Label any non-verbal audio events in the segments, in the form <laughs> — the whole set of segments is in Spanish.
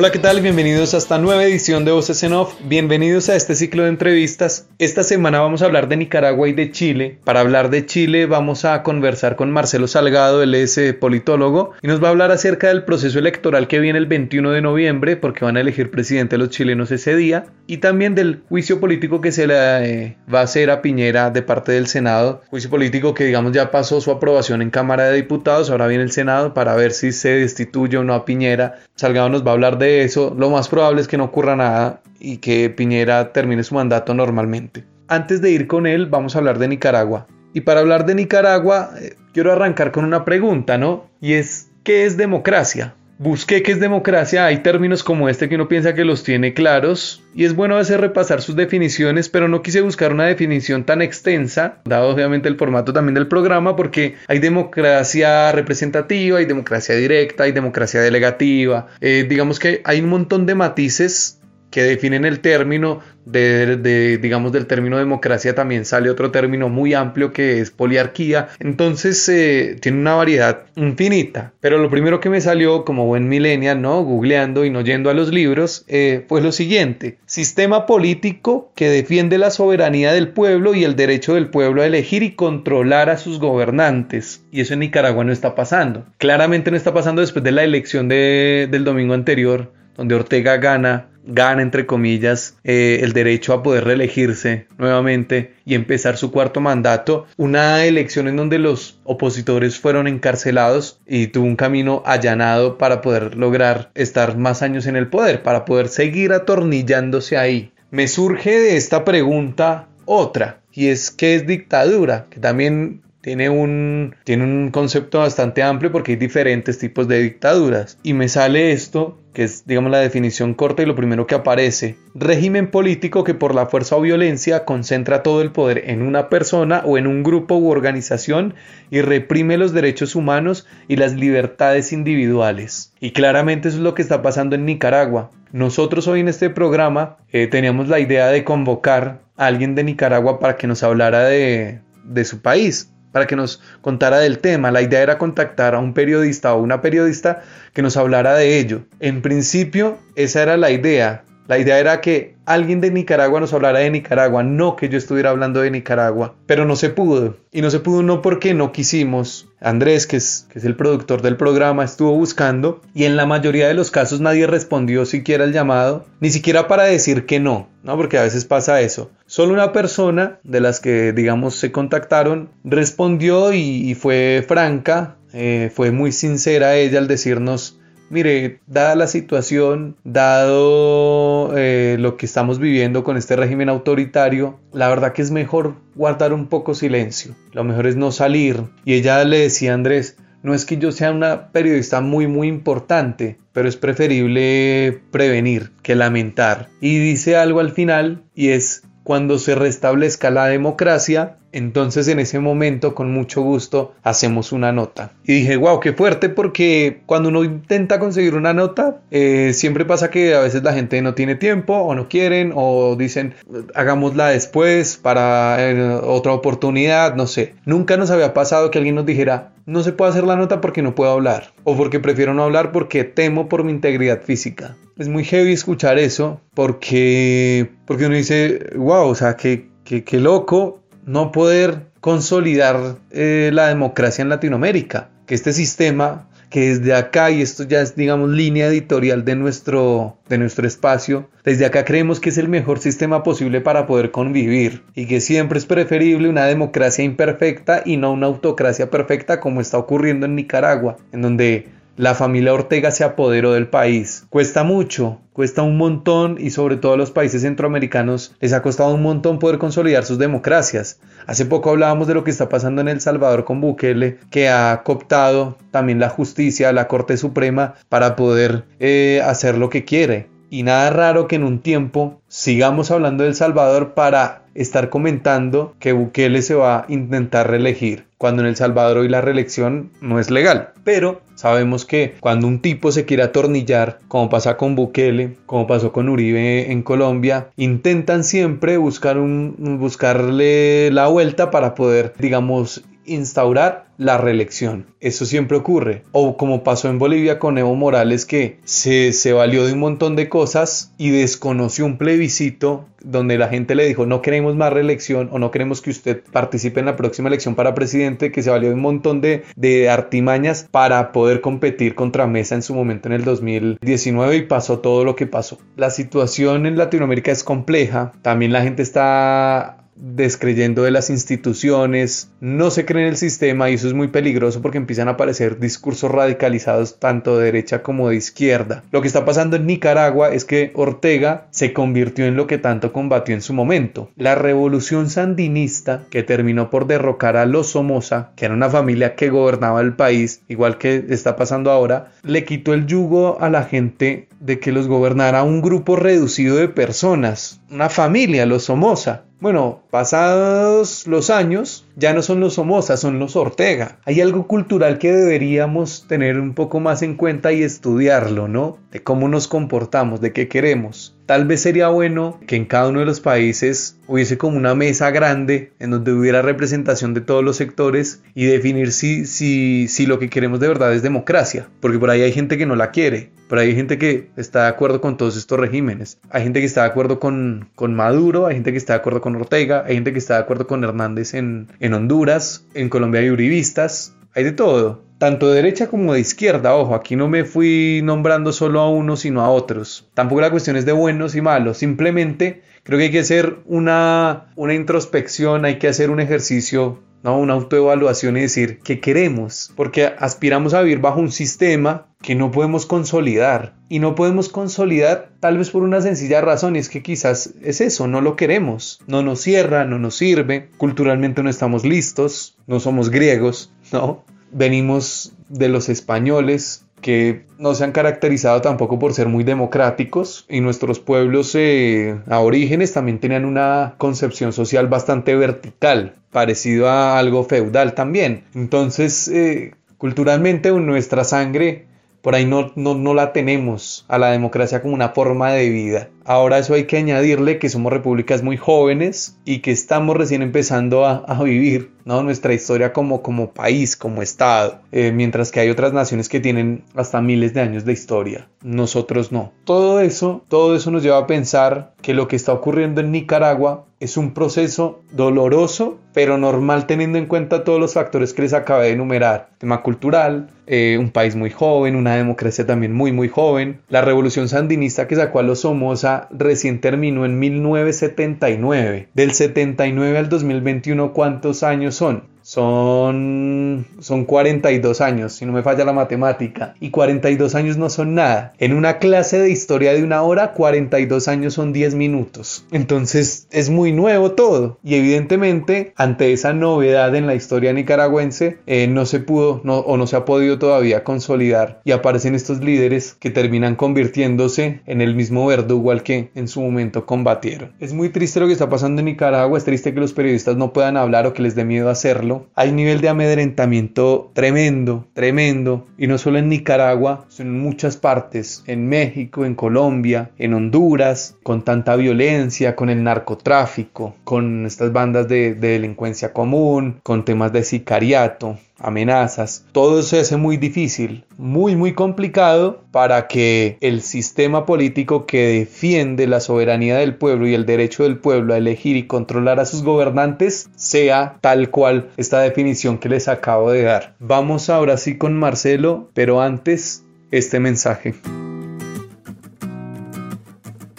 Hola, ¿qué tal? Bienvenidos a esta nueva edición de Voces en Off. Bienvenidos a este ciclo de entrevistas. Esta semana vamos a hablar de Nicaragua y de Chile. Para hablar de Chile vamos a conversar con Marcelo Salgado, él es eh, politólogo, y nos va a hablar acerca del proceso electoral que viene el 21 de noviembre, porque van a elegir presidente los chilenos ese día, y también del juicio político que se le eh, va a hacer a Piñera de parte del Senado. Juicio político que digamos ya pasó su aprobación en Cámara de Diputados, ahora viene el Senado para ver si se destituye o no a Piñera. Salgado nos va a hablar de eso, lo más probable es que no ocurra nada y que Piñera termine su mandato normalmente. Antes de ir con él, vamos a hablar de Nicaragua. Y para hablar de Nicaragua, eh, quiero arrancar con una pregunta, ¿no? Y es, ¿qué es democracia? Busqué qué es democracia, hay términos como este que uno piensa que los tiene claros y es bueno a veces repasar sus definiciones, pero no quise buscar una definición tan extensa, dado obviamente el formato también del programa, porque hay democracia representativa, hay democracia directa, hay democracia delegativa, eh, digamos que hay un montón de matices que definen el término de, digamos, del término democracia también sale otro término muy amplio que es poliarquía. Entonces eh, tiene una variedad infinita. Pero lo primero que me salió como buen millennial, ¿no? Googleando y no yendo a los libros, eh, fue lo siguiente. Sistema político que defiende la soberanía del pueblo y el derecho del pueblo a elegir y controlar a sus gobernantes. Y eso en Nicaragua no está pasando. Claramente no está pasando después de la elección del domingo anterior, donde Ortega gana gana, entre comillas, eh, el derecho a poder reelegirse nuevamente y empezar su cuarto mandato. Una elección en donde los opositores fueron encarcelados y tuvo un camino allanado para poder lograr estar más años en el poder, para poder seguir atornillándose ahí. Me surge de esta pregunta otra, y es ¿qué es dictadura? Que también tiene un, tiene un concepto bastante amplio porque hay diferentes tipos de dictaduras. Y me sale esto, que es digamos la definición corta y lo primero que aparece. Régimen político que por la fuerza o violencia concentra todo el poder en una persona o en un grupo u organización y reprime los derechos humanos y las libertades individuales. Y claramente eso es lo que está pasando en Nicaragua. Nosotros hoy en este programa eh, teníamos la idea de convocar a alguien de Nicaragua para que nos hablara de, de su país, para que nos contara del tema. La idea era contactar a un periodista o una periodista que nos hablara de ello. En principio, esa era la idea. La idea era que alguien de Nicaragua nos hablara de Nicaragua, no que yo estuviera hablando de Nicaragua, pero no se pudo. Y no se pudo no porque no quisimos. Andrés, que es, el productor del programa, estuvo buscando y en la mayoría de los casos nadie respondió siquiera el llamado, ni siquiera para decir que no, ¿no? Porque a veces pasa eso. Solo una persona de las que, digamos, se contactaron respondió y, fue franca, eh, fue muy sincera ella al decirnos Mire, dada la situación, dado eh, lo que estamos viviendo con este régimen autoritario, la verdad que es mejor guardar un poco silencio. Lo mejor es no salir. Y ella le decía a Andrés, no es que yo sea una periodista muy muy importante, pero es preferible prevenir que lamentar. Y dice algo al final y es cuando se restablezca la democracia, entonces en ese momento con mucho gusto hacemos una nota. Y dije, wow, qué fuerte porque cuando uno intenta conseguir una nota, eh, siempre pasa que a veces la gente no tiene tiempo o no quieren o dicen, hagámosla después para eh, otra oportunidad, no sé. Nunca nos había pasado que alguien nos dijera, no se puede hacer la nota porque no puedo hablar o porque prefiero no hablar porque temo por mi integridad física. Es muy heavy escuchar eso porque, porque uno dice, wow, o sea, qué, qué, loco no poder consolidar eh, la democracia en Latinoamérica, que este sistema que desde acá, y esto ya es digamos línea editorial de nuestro, de nuestro espacio, desde acá creemos que es el mejor sistema posible para poder convivir y que siempre es preferible una democracia imperfecta y no una autocracia perfecta como está ocurriendo en Nicaragua, en donde la familia Ortega se apoderó del país. Cuesta mucho, cuesta un montón y sobre todo a los países centroamericanos les ha costado un montón poder consolidar sus democracias. Hace poco hablábamos de lo que está pasando en El Salvador con Bukele, que ha cooptado también la justicia, la Corte Suprema, para poder eh, hacer lo que quiere. Y nada raro que en un tiempo sigamos hablando de Salvador para estar comentando que Bukele se va a intentar reelegir, cuando en El Salvador hoy la reelección no es legal. Pero sabemos que cuando un tipo se quiere atornillar, como pasa con Bukele, como pasó con Uribe en Colombia, intentan siempre buscar un, buscarle la vuelta para poder, digamos, instaurar la reelección. Eso siempre ocurre. O como pasó en Bolivia con Evo Morales que se, se, valió de un montón de cosas y desconoció un plebiscito donde la gente le dijo no queremos más reelección o no queremos que usted participe en la próxima elección para presidente, que se valió de un montón de, de artimañas para poder competir contra Mesa en su momento en el 2019 y pasó todo lo que pasó. La situación en Latinoamérica es compleja. También la gente está descreyendo de las instituciones, no se cree en el sistema y eso es muy peligroso porque empiezan a aparecer discursos radicalizados tanto de derecha como de izquierda. Lo que está pasando en Nicaragua es que Ortega se convirtió en lo que tanto combatió en su momento. La revolución sandinista que terminó por derrocar a los Somoza, que era una familia que gobernaba el país, igual que está pasando ahora, le quitó el yugo a la gente de que los gobernara un grupo reducido de personas, una familia, los Somoza. Bueno, pasados los años, ya no son los Somoza, son los Ortega. Hay algo cultural que deberíamos tener un poco más en cuenta y estudiarlo, ¿no? De cómo nos comportamos, de qué queremos. Tal vez sería bueno que en cada uno de los países hubiese como una mesa grande en donde hubiera representación de todos los sectores y definir si, si, si lo que queremos de verdad es democracia. Porque por ahí hay gente que no la quiere, pero hay gente que está de acuerdo con todos estos regímenes. Hay gente que está de acuerdo con, con Maduro, hay gente que está de acuerdo con Ortega, hay gente que está de acuerdo con Hernández en, en Honduras, en Colombia hay uribistas, hay de todo. Tanto de derecha como de izquierda, ojo, aquí no me fui nombrando solo a unos sino a otros. Tampoco la cuestión es de buenos y malos, simplemente creo que hay que hacer una, una introspección, hay que hacer un ejercicio ¿no? Una autoevaluación y decir qué queremos, porque aspiramos a vivir bajo un sistema que no podemos consolidar. Y no podemos consolidar tal vez por una sencilla razón, y es que quizás es eso, no lo queremos, no nos cierra, no nos sirve, culturalmente no estamos listos, no somos griegos, ¿no? Venimos de los españoles, que no se han caracterizado tampoco por ser muy democráticos y nuestros pueblos eh, a orígenes también tenían una concepción social bastante vertical, parecido a algo feudal también. Entonces, eh, culturalmente nuestra sangre por ahí no, no, no la tenemos a la democracia como una forma de vida. Ahora eso hay que añadirle que somos repúblicas muy jóvenes y que estamos recién empezando a, vivir ¿no? nuestra historia como, como país, como Estado, eh, mientras que hay otras naciones que tienen hasta miles de años de historia. Nosotros no. Todo eso, todo eso nos lleva a pensar que lo que está ocurriendo en Nicaragua es un proceso doloroso, pero normal teniendo en cuenta todos los factores que les acabé de enumerar. Tema cultural, eh, un país muy joven, una democracia también muy muy joven. La revolución sandinista que sacó a los Somoza recién terminó en 1979. Del 79 al 2021, ¿cuántos años son? Son, son 42 años, si no me falla la matemática. Y 42 años no son nada. En una clase de historia de una hora, 42 años son 10 minutos. Entonces es muy nuevo todo. Y evidentemente, ante esa novedad en la historia nicaragüense, eh, no se pudo o no se ha podido todavía consolidar. Y aparecen estos líderes que terminan convirtiéndose en el mismo verdugo al que en su momento combatieron. Es muy triste lo que está pasando en Nicaragua. Es triste que los periodistas no puedan hablar o que les dé miedo hacerlo hay un nivel de amedrentamiento tremendo, tremendo, y no solo en Nicaragua, sino en muchas partes, en México, en Colombia, en Honduras, con tanta violencia, con el narcotráfico, con estas bandas de, de delincuencia común, con temas de sicariato, amenazas, todo se hace muy difícil, muy muy complicado para que el sistema político que defiende la soberanía del pueblo y el derecho del pueblo a elegir y controlar a sus gobernantes sea tal cual esta definición que les acabo de dar. Vamos ahora sí con Marcelo, pero antes este mensaje.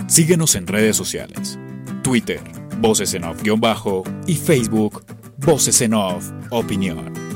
Síguenos en redes sociales. Twitter, Voces en Off-Bajo y Facebook, Voces en Off Opinión.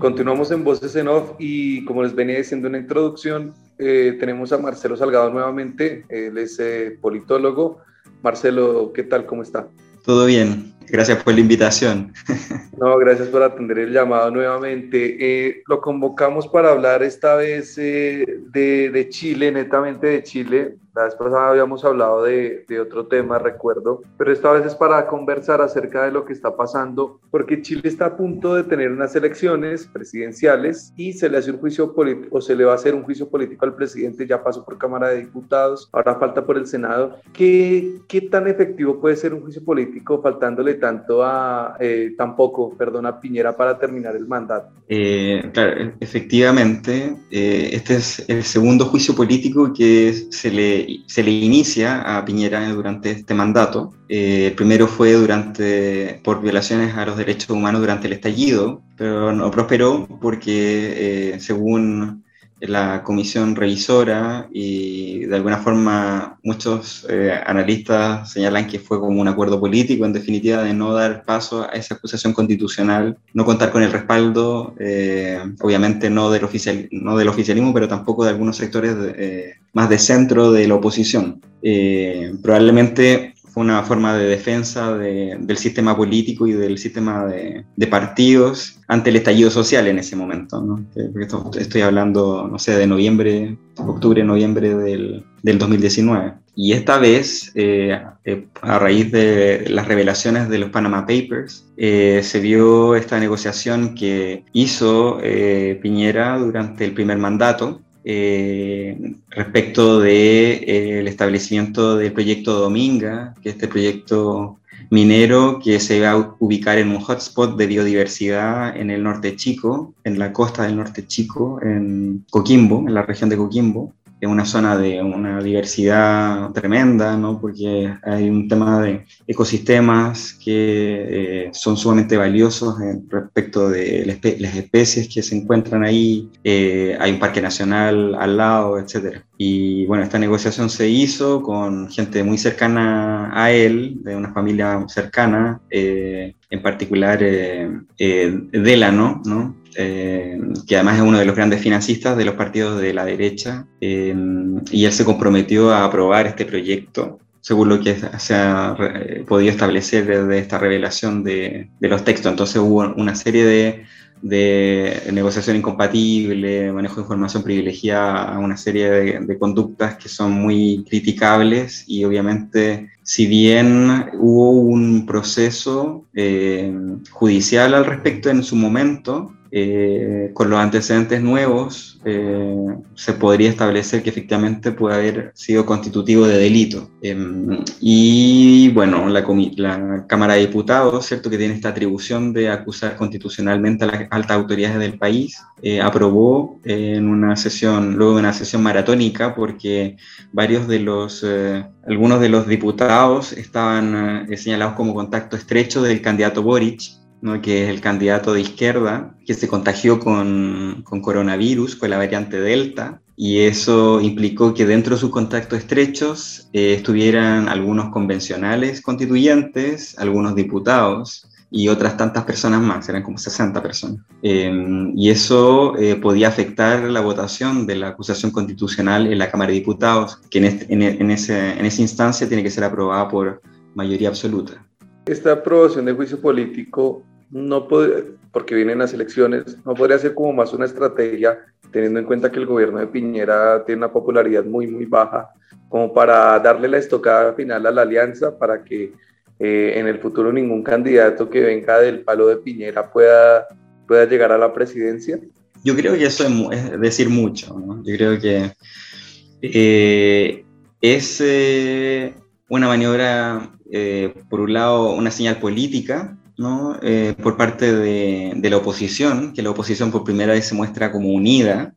Continuamos en Voces en Off y como les venía diciendo en la introducción, eh, tenemos a Marcelo Salgado nuevamente, él es eh, politólogo. Marcelo, ¿qué tal? ¿Cómo está? Todo bien, gracias por la invitación. <laughs> No, gracias por atender el llamado nuevamente. Eh, lo convocamos para hablar esta vez de, de Chile, netamente de Chile, la vez pasada habíamos hablado de, de, otro tema, recuerdo, pero esta vez es para conversar acerca de lo que está pasando, porque Chile está a punto de tener unas elecciones presidenciales y se le hace un juicio político, o se le va a hacer un juicio político al presidente, ya pasó por Cámara de Diputados, ahora falta por el Senado. ¿Qué, qué tan efectivo puede ser un juicio político faltándole tanto a, eh, tan poco, perdón, a Piñera para terminar el mandato? Eh, claro, efectivamente, eh, este es el segundo juicio político que se le se le inicia a Piñera durante este mandato. Eh, el primero fue durante, por violaciones a los derechos humanos durante el estallido, pero no prosperó porque, eh, según la comisión revisora y de alguna forma muchos eh, analistas señalan que fue como un acuerdo político en definitiva de no dar paso a esa acusación constitucional, no contar con el respaldo, eh, obviamente no del, oficial, no del oficialismo, pero tampoco de algunos sectores eh, más de centro de la oposición. probablemente fue una forma de defensa del sistema político y del sistema de, partidos ante el estallido social en ese momento. ¿no? estoy hablando, no sé, de noviembre, octubre, noviembre del, del 2019. Y esta vez, eh, eh, a raíz de las revelaciones de los Panama Papers, eh, se vio esta negociación que hizo Piñera durante el primer mandato eh, respecto del de, eh, el establecimiento del proyecto Dominga, que es este proyecto minero que se va a ubicar en un hotspot de biodiversidad en el norte chico, en la costa del norte chico, en Coquimbo, en la región de Coquimbo es una zona de una diversidad tremenda, ¿no? porque hay un tema de ecosistemas que eh, son sumamente valiosos respecto de las especies que se encuentran ahí, eh, hay un parque nacional al lado, etc. Y bueno, esta negociación se hizo con gente muy cercana a él, de una familia cercana, eh, en particular Delano, ¿no? Eh, que además es uno de los grandes financistas de los partidos de la derecha, eh, y él se comprometió a aprobar este proyecto según lo que se ha podido establecer desde esta revelación de, de, los textos. Entonces hubo una serie de, de negociación incompatible, manejo de información privilegiada, una serie de, conductas que son muy criticables y obviamente si bien hubo un proceso eh, judicial al respecto en su momento, eh, con los antecedentes nuevos, eh, se podría establecer que efectivamente puede haber sido constitutivo de delito. Em, y bueno, la, la, Cámara de Diputados, ¿cierto? que tiene esta atribución de acusar constitucionalmente a las altas autoridades del país, eh, aprobó en una sesión, luego de una sesión maratónica, porque varios de los, algunos de los diputados estaban señalados como contacto estrecho del candidato Boric, que es el candidato de izquierda, que se contagió con, con, coronavirus, con la variante Delta, y eso implicó que dentro de sus contactos estrechos eh, estuvieran algunos convencionales constituyentes, algunos diputados y otras tantas personas más, eran como 60 personas. Em, y eso eh, podía afectar la votación de la acusación constitucional en la Cámara de Diputados, que en, este, en, en, ese, en esa instancia tiene que ser aprobada por mayoría absoluta. Esta aprobación de juicio político no puede, porque vienen las elecciones, no podría ser como más una estrategia, teniendo en cuenta que el gobierno de Piñera tiene una popularidad muy, muy baja, como para darle la estocada final a la alianza para que eh, en el futuro ningún candidato que venga del palo de Piñera pueda, pueda llegar a la presidencia? Yo creo que eso es, decir mucho, ¿no? Yo creo que eh, es eh, una maniobra, por un lado, una señal política, eh, por parte de, la oposición, que la oposición por primera vez se muestra como unida,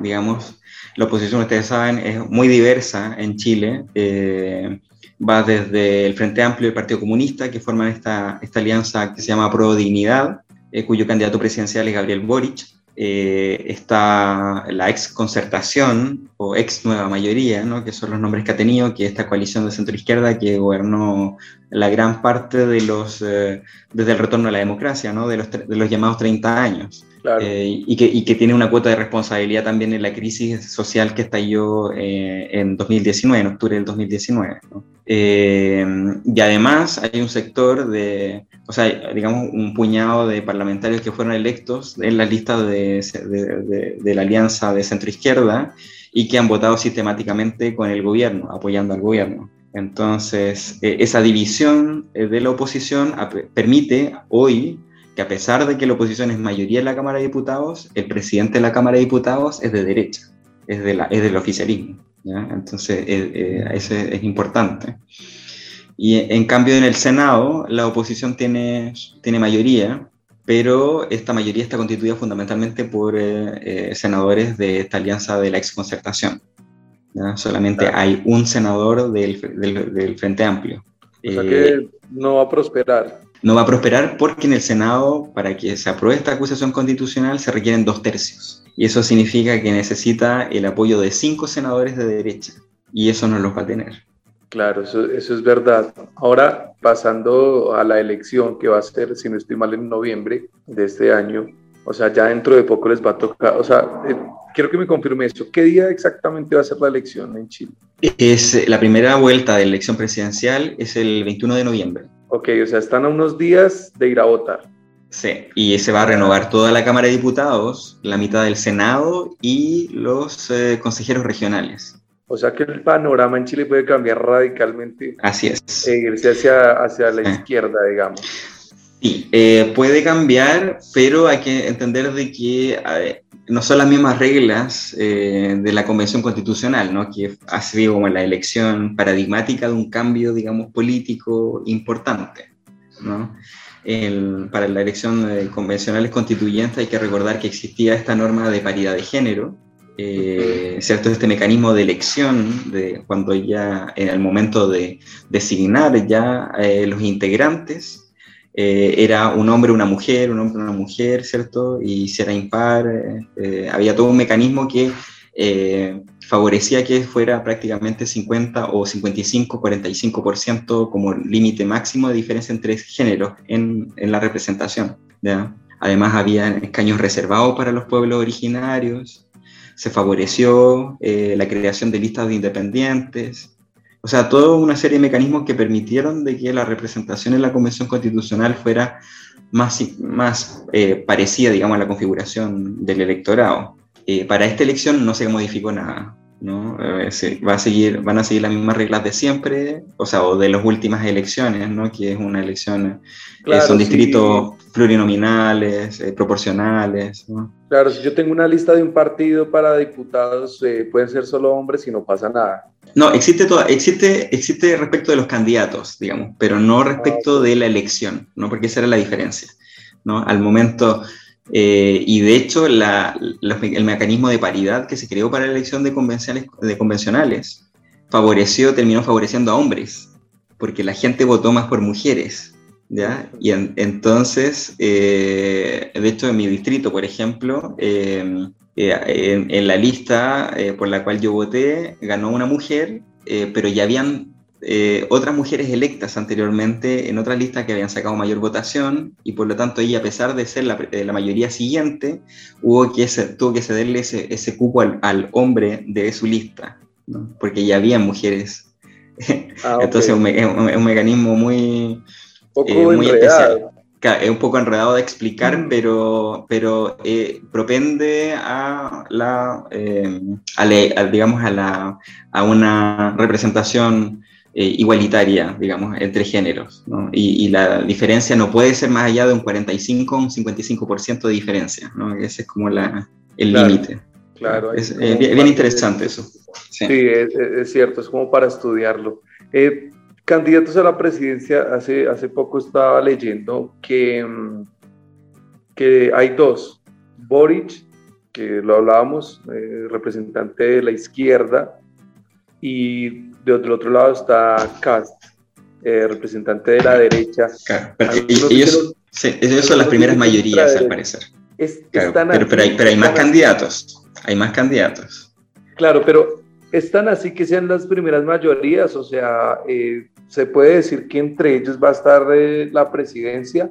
digamos. La oposición, ustedes saben, es muy diversa en Chile. Eh, va desde el Frente Amplio y el Partido Comunista, que forman esta, esta alianza que se llama Pro Dignidad, eh, cuyo candidato presidencial es Gabriel Boric, eh, está la ex concertación o ex nueva mayoría, ¿no? que son los nombres que ha tenido, que esta coalición de centro izquierda que gobernó la gran parte de los, eh, desde el retorno a la democracia, ¿no? de, los, de los llamados 30 años. Eh, y, que, y, que, tiene una cuota de responsabilidad también en la crisis social que estalló eh, en 2019, en octubre del 2019. Eh, y además hay un sector de, o sea, digamos, un puñado de parlamentarios que fueron electos en la lista de, de, de la alianza de centro-izquierda y que han votado sistemáticamente con el gobierno, apoyando al gobierno. Entonces, esa división de la oposición permite hoy que a pesar de que la oposición es mayoría en la Cámara de Diputados, el presidente de la Cámara de Diputados es de derecha, es, de la, es del oficialismo. Entonces, eh, eh, eso es, importante. Y en cambio en el Senado la oposición tiene, tiene mayoría, pero esta mayoría está constituida fundamentalmente por eh, senadores de esta alianza de la exconcertación. Solamente hay un senador del, del, del Frente Amplio. O sea que no va a prosperar no va a prosperar porque en el Senado, para que se apruebe esta acusación constitucional, se requieren dos tercios. Y eso significa que necesita el apoyo de cinco senadores de derecha. Y eso no los va a tener. Claro, eso, eso es verdad. Ahora, pasando a la elección que va a ser, si no estoy mal, en noviembre de este año, o sea, ya dentro de poco les va a tocar, o sea, eh, quiero que me confirme eso. ¿Qué día exactamente va a ser la elección en Chile? Es la primera vuelta de elección presidencial, es el 21 de noviembre. Ok, o sea, están a unos días de ir a votar. Sí, y se va a renovar toda la Cámara de Diputados, la mitad del Senado y los eh, consejeros regionales. O sea que el panorama en Chile puede cambiar radicalmente. Así es. E irse hacia, hacia la izquierda, digamos. Sí, eh, puede cambiar, pero hay que entender de que no son las mismas reglas eh, de la Convención Constitucional, ¿no? que ha sido como la elección paradigmática de un cambio, digamos, político importante. ¿no? Para la elección de convencionales constituyentes hay que recordar que existía esta norma de paridad de género, eh, ¿cierto? Este mecanismo de elección, de cuando ya en el momento de designar ya eh, los integrantes, eh, era un hombre, una mujer, un hombre, una mujer, ¿cierto? Y si era impar, eh, eh, había todo un mecanismo que favorecía que fuera prácticamente 50 o 55, 45% como límite máximo de diferencia entre géneros en, en la representación. ¿ya? Además, había escaños reservados para los pueblos originarios, se favoreció la creación de listas de independientes, o sea, toda una serie de mecanismos que permitieron de que la representación en la Convención Constitucional fuera más, más eh, parecida, digamos, a la configuración del electorado. Eh, para esta elección no se modificó nada. ¿no? Eh, va a seguir, van a seguir las mismas reglas de siempre, o sea, o de las últimas elecciones, ¿no? que es una elección, son distritos plurinominales, proporcionales. ¿no? Claro, si yo tengo una lista de un partido para diputados, pueden ser solo hombres y no pasa nada. No, existe, toda, existe, existe respecto de los candidatos, digamos, pero no respecto de la elección, ¿no? Porque esa era la diferencia, ¿no? Al momento, eh, y de hecho el mecanismo de paridad que se creó para la elección de convencionales, de convencionales favoreció, terminó favoreciendo a hombres, porque la gente votó más por mujeres, ¿ya? Y entonces, eh, de hecho en mi distrito, por ejemplo, eh, eh, en, la lista por la cual yo voté ganó una mujer, pero ya habían otras mujeres electas anteriormente en otras listas que habían sacado mayor votación y por lo tanto ella, a pesar de ser la, la mayoría siguiente, hubo que tuvo que cederle ese, ese cupo al, hombre de su lista, porque ya había mujeres. Ah, <laughs> Entonces es un, mecanismo muy, muy especial es un poco enredado de explicar, mm. pero, pero eh, propende a la, eh, digamos, a, la, a una representación eh, igualitaria, digamos, entre géneros. Y, la diferencia no puede ser más allá de un 45 o un 55% de diferencia. ¿no? Ese es como la, el límite. Claro. Es bien, interesante eso. Sí, es, es, cierto, es como para estudiarlo. Candidatos a la presidencia, hace, hace poco estaba leyendo que, mm, que hay dos. Boric, que lo hablábamos, eh, representante de la izquierda, y de otro, otro lado está Cast, eh, representante de la derecha. ellos, son las primeras mayorías, al parecer. pero, pero, hay, pero hay más candidatos, hay más candidatos. Claro, pero están así que sean las primeras mayorías, o sea, eh, se puede decir que entre ellos va a estar eh, la presidencia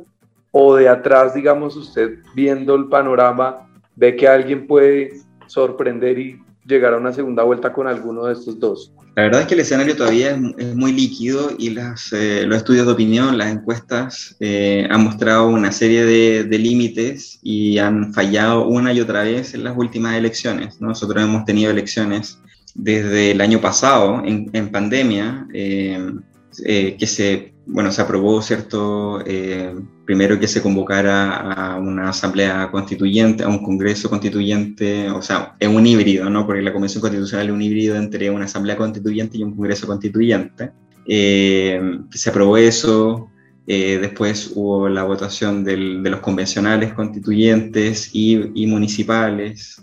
o de atrás, digamos, usted viendo el panorama, ve que alguien puede sorprender y llegar a una segunda vuelta con alguno de estos dos. La verdad es que el escenario todavía es, muy líquido y eh, los estudios de opinión, las encuestas eh, han mostrado una serie de, límites y han fallado una y otra vez en las últimas elecciones. Nosotros hemos tenido elecciones desde el año pasado, en, en pandemia, eh, que se bueno, se aprobó, ¿cierto? Eh, primero que se convocara a una asamblea constituyente, a un congreso constituyente, o sea, es un híbrido, ¿no? Porque la convención constitucional es un híbrido entre una asamblea constituyente y un congreso constituyente. Eh, se aprobó eso, eh, después hubo la votación de los convencionales constituyentes y, y municipales.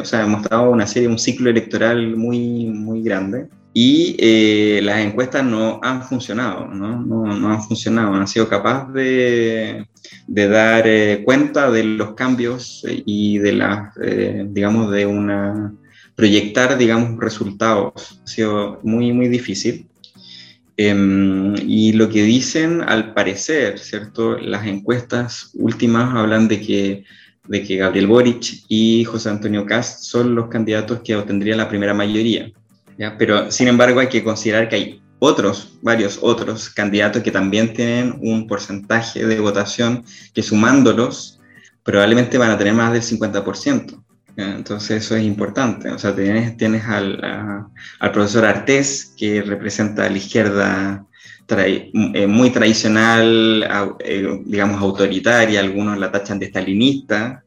o sea, hemos estado una serie, un ciclo electoral muy, muy grande y eh, las encuestas no han funcionado, ¿no? No, no han funcionado, no han sido capaces de, de dar eh, cuenta de los cambios y de las, eh, digamos, de una, proyectar, digamos, resultados. Ha sido muy, muy difícil. Em, y lo que dicen, al parecer, ¿cierto? Las encuestas últimas hablan de que, de que Gabriel Boric y José Antonio Cast son los candidatos que obtendrían la primera mayoría. Pero sin embargo hay que considerar que hay otros, varios otros candidatos que también tienen un porcentaje de votación que sumándolos probablemente van a tener más del 50%. Entonces eso es importante. O sea, tienes, tienes al, al profesor Artés, que representa a la izquierda eh, muy tradicional, eh, digamos autoritaria, algunos la tachan de stalinista,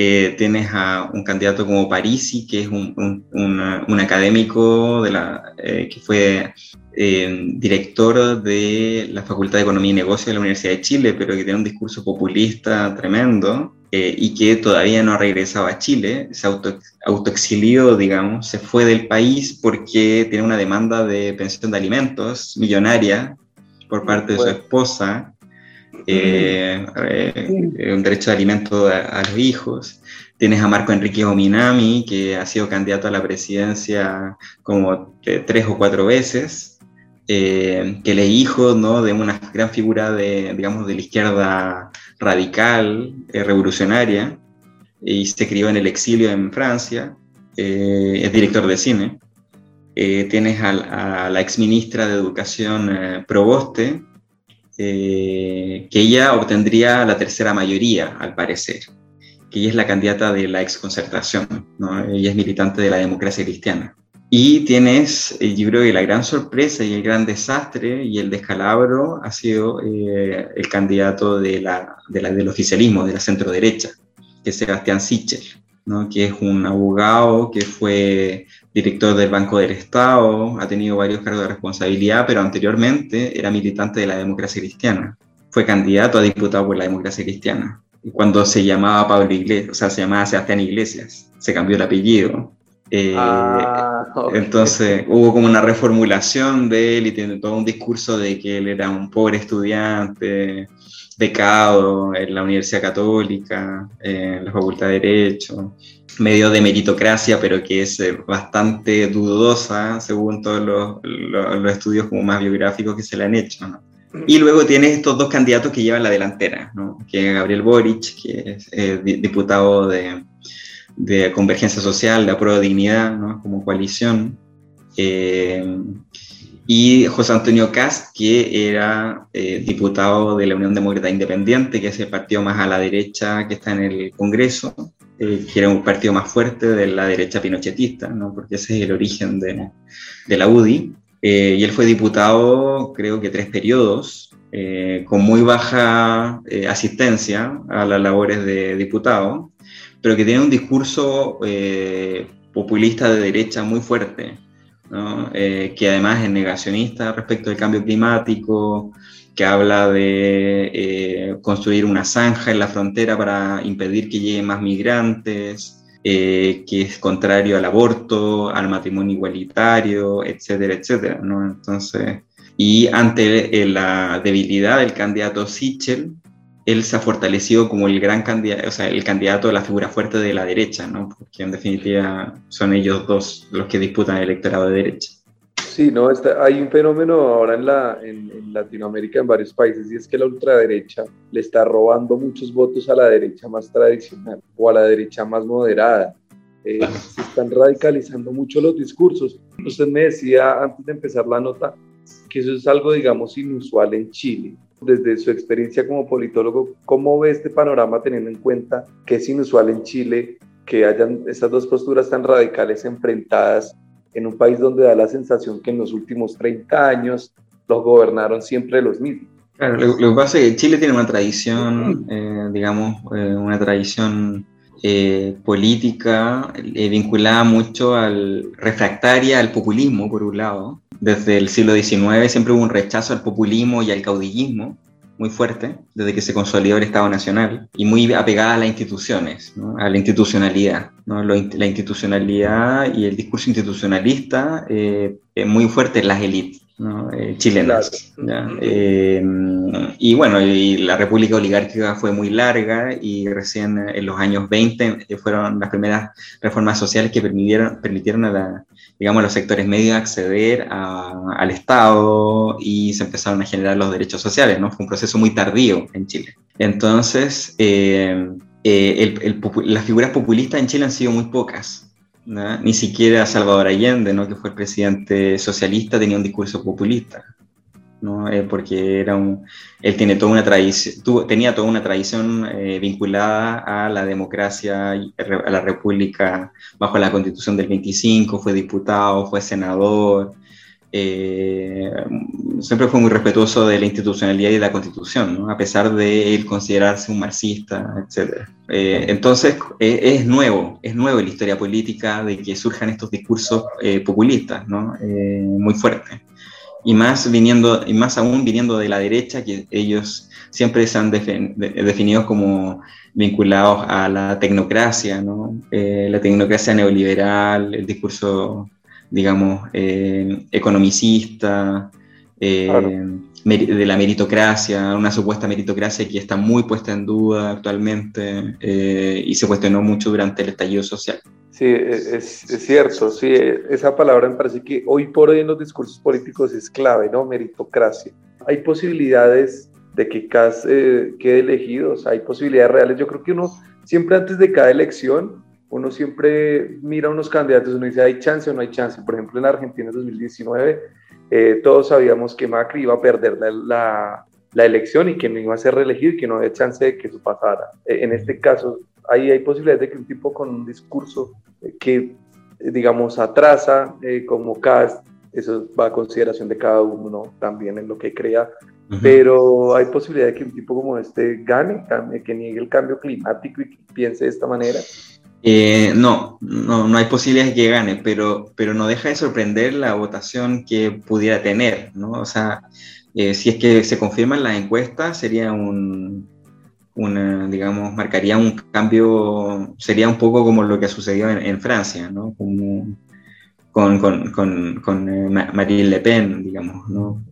eh, tienes a un candidato como Parisi, que es un, un, académico de la, eh, que fue eh, director de la Facultad de Economía y Negocios de la Universidad de Chile, pero que tiene un discurso populista tremendo y que todavía no ha regresado a Chile, se auto, autoexilió, digamos, se fue del país porque tiene una demanda de pensión de alimentos millonaria por parte de su esposa eh, eh, un derecho de alimento a, los hijos. Tienes a Marco Enrique Ominami, que ha sido candidato a la presidencia como tres o cuatro veces, eh, que es hijo ¿no? de una gran figura de, digamos, de la izquierda radical, revolucionaria, y se crió en el exilio en Francia, es director de cine. tienes a, a, la exministra de Educación Proboste, eh, que ella obtendría la tercera mayoría, al parecer, que ella es la candidata de la exconcertación, ¿no? ella es militante de la democracia cristiana. Y tienes, eh, yo creo que la gran sorpresa y el gran desastre y el descalabro ha sido eh, el candidato de la, de la, del oficialismo, de la centro derecha, que es Sebastián Sichel, ¿no? que es un abogado que fue director del Banco del Estado, ha tenido varios cargos de responsabilidad, pero anteriormente era militante de la democracia cristiana. Fue candidato a diputado por la democracia cristiana. Cuando se llamaba Pablo Iglesias, o sea, se llamaba Sebastián Iglesias, se cambió el apellido. Eh, ah, entonces hubo como una reformulación de él y tiene todo un discurso de que él era un pobre estudiante, becado en la Universidad Católica, en la Facultad de Derecho, medio de meritocracia, pero que es eh, bastante dudosa según todos los, estudios como más biográficos que se le han hecho. Y luego tienes estos dos candidatos que llevan la delantera, que Gabriel Boric, que es eh, diputado de, de, Convergencia Social, de Aprueba Dignidad, como coalición, eh, y José Antonio Cast, que era diputado de la Unión Demócrata Independiente, que es el partido más a la derecha que está en el Congreso, eh, que era un partido más fuerte de la derecha pinochetista, ¿no? porque ese es el origen de, de la UDI. Eh, y él fue diputado, creo que tres periodos, eh, con muy baja asistencia a las labores de diputado, pero que tiene un discurso populista de derecha muy fuerte, ¿no? que además es negacionista respecto del cambio climático, que habla de eh, construir una zanja en la frontera para impedir que lleguen más migrantes, eh, que es contrario al aborto, al matrimonio igualitario, etcétera, etcétera. ¿no? Entonces, y ante eh, la debilidad del candidato Sichel, él se ha fortalecido como el gran candidato, o sea, el candidato, la figura fuerte de la derecha, ¿no? Porque en definitiva son ellos dos los que disputan el electorado de derecha. Sí, no, está, hay un fenómeno ahora en, la, en, Latinoamérica, en varios países, y es que la ultraderecha le está robando muchos votos a la derecha más tradicional o a la derecha más moderada. Eh, <laughs> se están radicalizando mucho los discursos. Usted me decía antes de empezar la nota que eso es algo, digamos, inusual en Chile. Desde su experiencia como politólogo, ¿cómo ve este panorama teniendo en cuenta que es inusual en Chile que hayan estas dos posturas tan radicales enfrentadas en un país donde da la sensación que en los últimos 30 años los gobernaron siempre los mismos? Claro, lo, que pasa es que Chile tiene una tradición, eh, digamos, eh, una tradición eh, política vinculada mucho al refractaria al populismo, por un lado, desde el siglo XIX siempre hubo un rechazo al populismo y al caudillismo muy fuerte, desde que se consolidó el Estado Nacional, y muy apegada a las instituciones, a la institucionalidad. La institucionalidad y el discurso institucionalista eh, es muy fuerte en las élites. Eh, chilenas. Eh, y bueno, y la República Oligárquica fue muy larga y recién en los años 20 fueron las primeras reformas sociales que permitieron, permitieron a la, digamos, los sectores medios acceder al Estado y se empezaron a generar los derechos sociales, ¿no? Fue un proceso muy tardío en Chile. Entonces, eh, eh, las figuras populistas en Chile han sido muy pocas. Ni siquiera Salvador Allende, ¿no? que fue el presidente socialista, tenía un discurso populista. ¿no? Eh, porque era un, él tiene toda una tradición, tenía toda una tradición eh, vinculada a la democracia, a la república bajo la constitución del 25, fue diputado, fue senador, eh, siempre fue muy respetuoso de la institucionalidad y de la constitución, a pesar de él considerarse un marxista, etc. entonces es nuevo, es nuevo en la historia política de que surjan estos discursos populistas, ¿no? muy fuertes y más, viniendo, y más aún viniendo de la derecha, que ellos siempre se han definido como vinculados a la tecnocracia, ¿no? Eh, la tecnocracia neoliberal, el discurso, digamos, eh, economicista, eh, de la meritocracia, una supuesta meritocracia que está muy puesta en duda actualmente y se cuestionó mucho durante el estallido social. Sí, es, es, cierto, sí, esa palabra me parece que hoy por hoy en los discursos políticos es clave, ¿no? Meritocracia. Hay posibilidades de que Cas eh, quede elegido, o sea, hay posibilidades reales. Yo creo que uno siempre antes de cada elección, uno siempre mira a unos candidatos, uno dice, ¿hay chance o no hay chance? Por ejemplo, en Argentina en 2019, eh, todos sabíamos que Macri iba a perder la, la, elección y que no iba a ser reelegido y que no había chance de que eso pasara. E, en este caso, ahí hay posibilidades de que un tipo con un discurso que, digamos, atrasa eh, como cast, eso va a consideración de cada uno también en lo que crea, pero hay posibilidad de que un tipo como este gane, que niegue el cambio climático y que piense de esta manera. Eh, no, no, no hay posibilidad de que gane, pero, pero no deja de sorprender la votación que pudiera tener, ¿no? O sea, eh, si es que se confirman las encuestas, sería un, digamos, marcaría un cambio, sería un poco como lo que sucedió en, en Francia, ¿no? Como, con, con, con, con eh, Marine Le Pen, digamos, ¿no?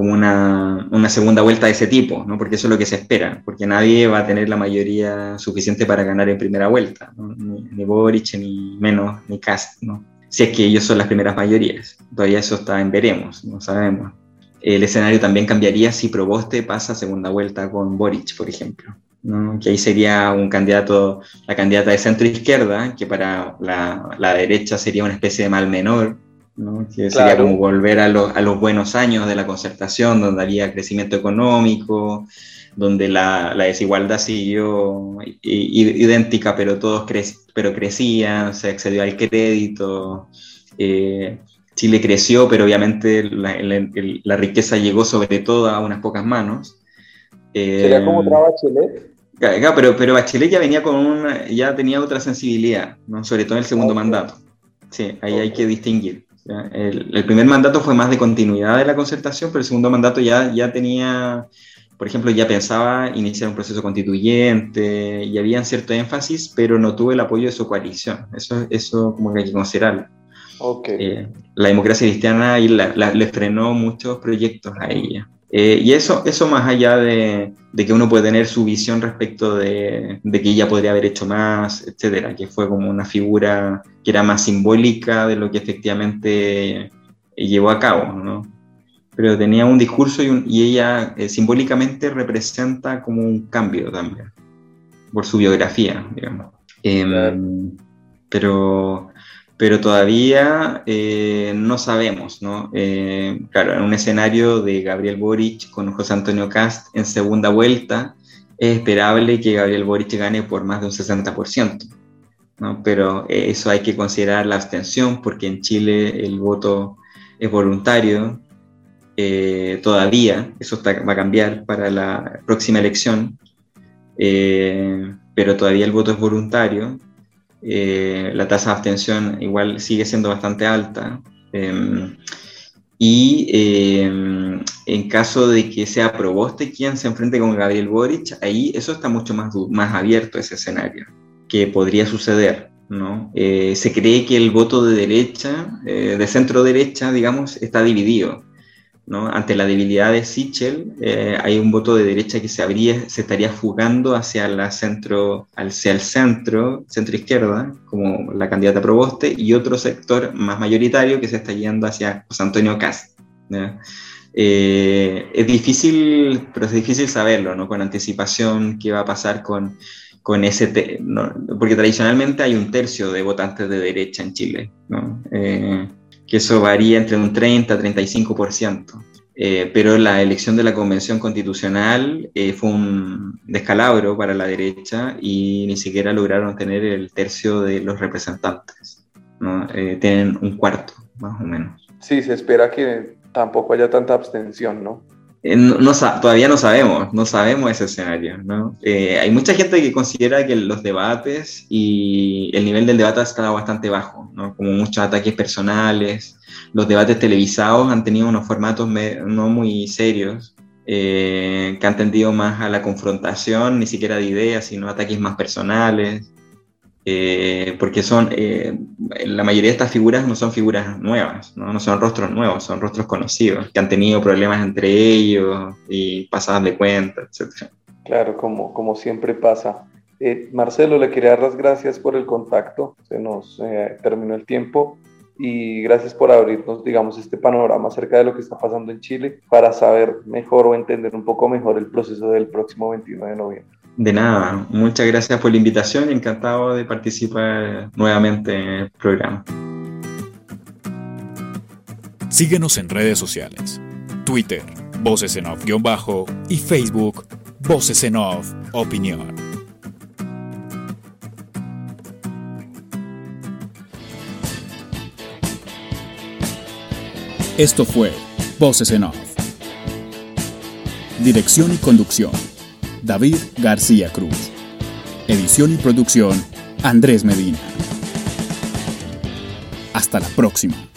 Una, una, segunda vuelta de ese tipo, ¿no? Porque eso es lo que se espera, porque nadie va a tener la mayoría suficiente para ganar en primera vuelta, ¿no? ni, ni, Boric, ni menos, ni Cast, ¿no? Si es que ellos son las primeras mayorías. Todavía eso está en veremos, no sabemos. El escenario también cambiaría si Proboste pasa segunda vuelta con Boric, por ejemplo. que ahí sería un candidato, la candidata de centro izquierda, que para la, la derecha sería una especie de mal menor, ¿no? que sería como volver a, a, los buenos años de la concertación, donde había crecimiento económico, donde la, la desigualdad siguió idéntica, pero todos cre pero crecían, se accedió al crédito. Eh, Chile creció, pero obviamente la, riqueza llegó sobre todo a unas pocas manos. ¿Sería como otra Bachelet? pero, pero Bachelet ya venía con una, ya tenía otra sensibilidad, ¿no? sobre todo en el segundo mandato. Sí, ahí hay que distinguir. El, primer mandato fue más de continuidad de la concertación, pero el segundo mandato ya, ya tenía, por ejemplo, ya pensaba iniciar un proceso constituyente y había cierto énfasis, pero no tuvo el apoyo de su coalición. Eso, eso como que hay que considerarlo. Okay. Eh, la democracia cristiana y le frenó muchos proyectos a ella. Eh, y eso, eso más allá de, que uno puede tener su visión respecto de, que ella podría haber hecho más, etcétera, que fue como una figura que era más simbólica de lo que efectivamente llevó a cabo, ¿no? Pero tenía un discurso y, ella eh, simbólicamente representa como un cambio también, por su biografía, digamos. Em, pero pero todavía eh, no sabemos, ¿no? Eh, claro, en un escenario de Gabriel Boric con José Antonio Cast en segunda vuelta, es esperable que Gabriel Boric gane por más de un 60%, ¿no? Pero eh, eso hay que considerar la abstención, porque en Chile el voto es voluntario, todavía, eso va a cambiar para la próxima elección, pero todavía el voto es voluntario, eh, la tasa de abstención igual sigue siendo bastante alta. Em, y em, en caso de que sea Proboste quien se enfrente con Gabriel Boric, ahí eso está mucho más, más abierto, ese escenario, que podría suceder. ¿no? Eh, se cree que el voto de derecha, eh, de centro derecha, digamos, está dividido. Ante la debilidad de Sichel, eh, hay un voto de derecha que se, habría, se estaría fugando hacia, la centro, hacia el centro, centro izquierda, como la candidata Proboste, y otro sector más mayoritario que se está yendo hacia José Antonio Cast. Eh, es difícil, pero es difícil saberlo, ¿no? Con anticipación qué va a pasar con, con ese, porque tradicionalmente hay un tercio de votantes de derecha en Chile, ¿no? Eh, que eso varía entre un 30 a 35%. Eh, pero la elección de la Convención Constitucional eh, fue un descalabro para la derecha y ni siquiera lograron tener el tercio de los representantes. ¿no? Eh, tienen un cuarto, más o menos. Sí, se espera que tampoco haya tanta abstención, ¿no? Eh, no, todavía no sabemos, no sabemos ese escenario. ¿no? Eh, hay mucha gente que considera que los debates y el nivel del debate ha estado bastante bajo, ¿no? como muchos ataques personales. Los debates televisados han tenido unos formatos no muy serios, eh, que han tendido más a la confrontación, ni siquiera de ideas, sino ataques más personales. Eh, porque son, eh, la mayoría de estas figuras no son figuras nuevas, ¿no? ¿no? son rostros nuevos, son rostros conocidos, que han tenido problemas entre ellos y pasadas de cuenta, etc. Claro, como, como siempre pasa. Eh, Marcelo, le quería dar las gracias por el contacto, se nos terminó el tiempo y gracias por abrirnos, digamos, este panorama acerca de lo que está pasando en Chile para saber mejor o entender un poco mejor el proceso del próximo 21 de noviembre. De nada, muchas gracias por la invitación y encantado de participar nuevamente en el programa. Síguenos en redes sociales, Twitter, Voces en Off-Bajo y Facebook, Voces en Off Opinión. Esto fue Voces en Off. Dirección y conducción. David García Cruz. Edición y producción, Andrés Medina. Hasta la próxima.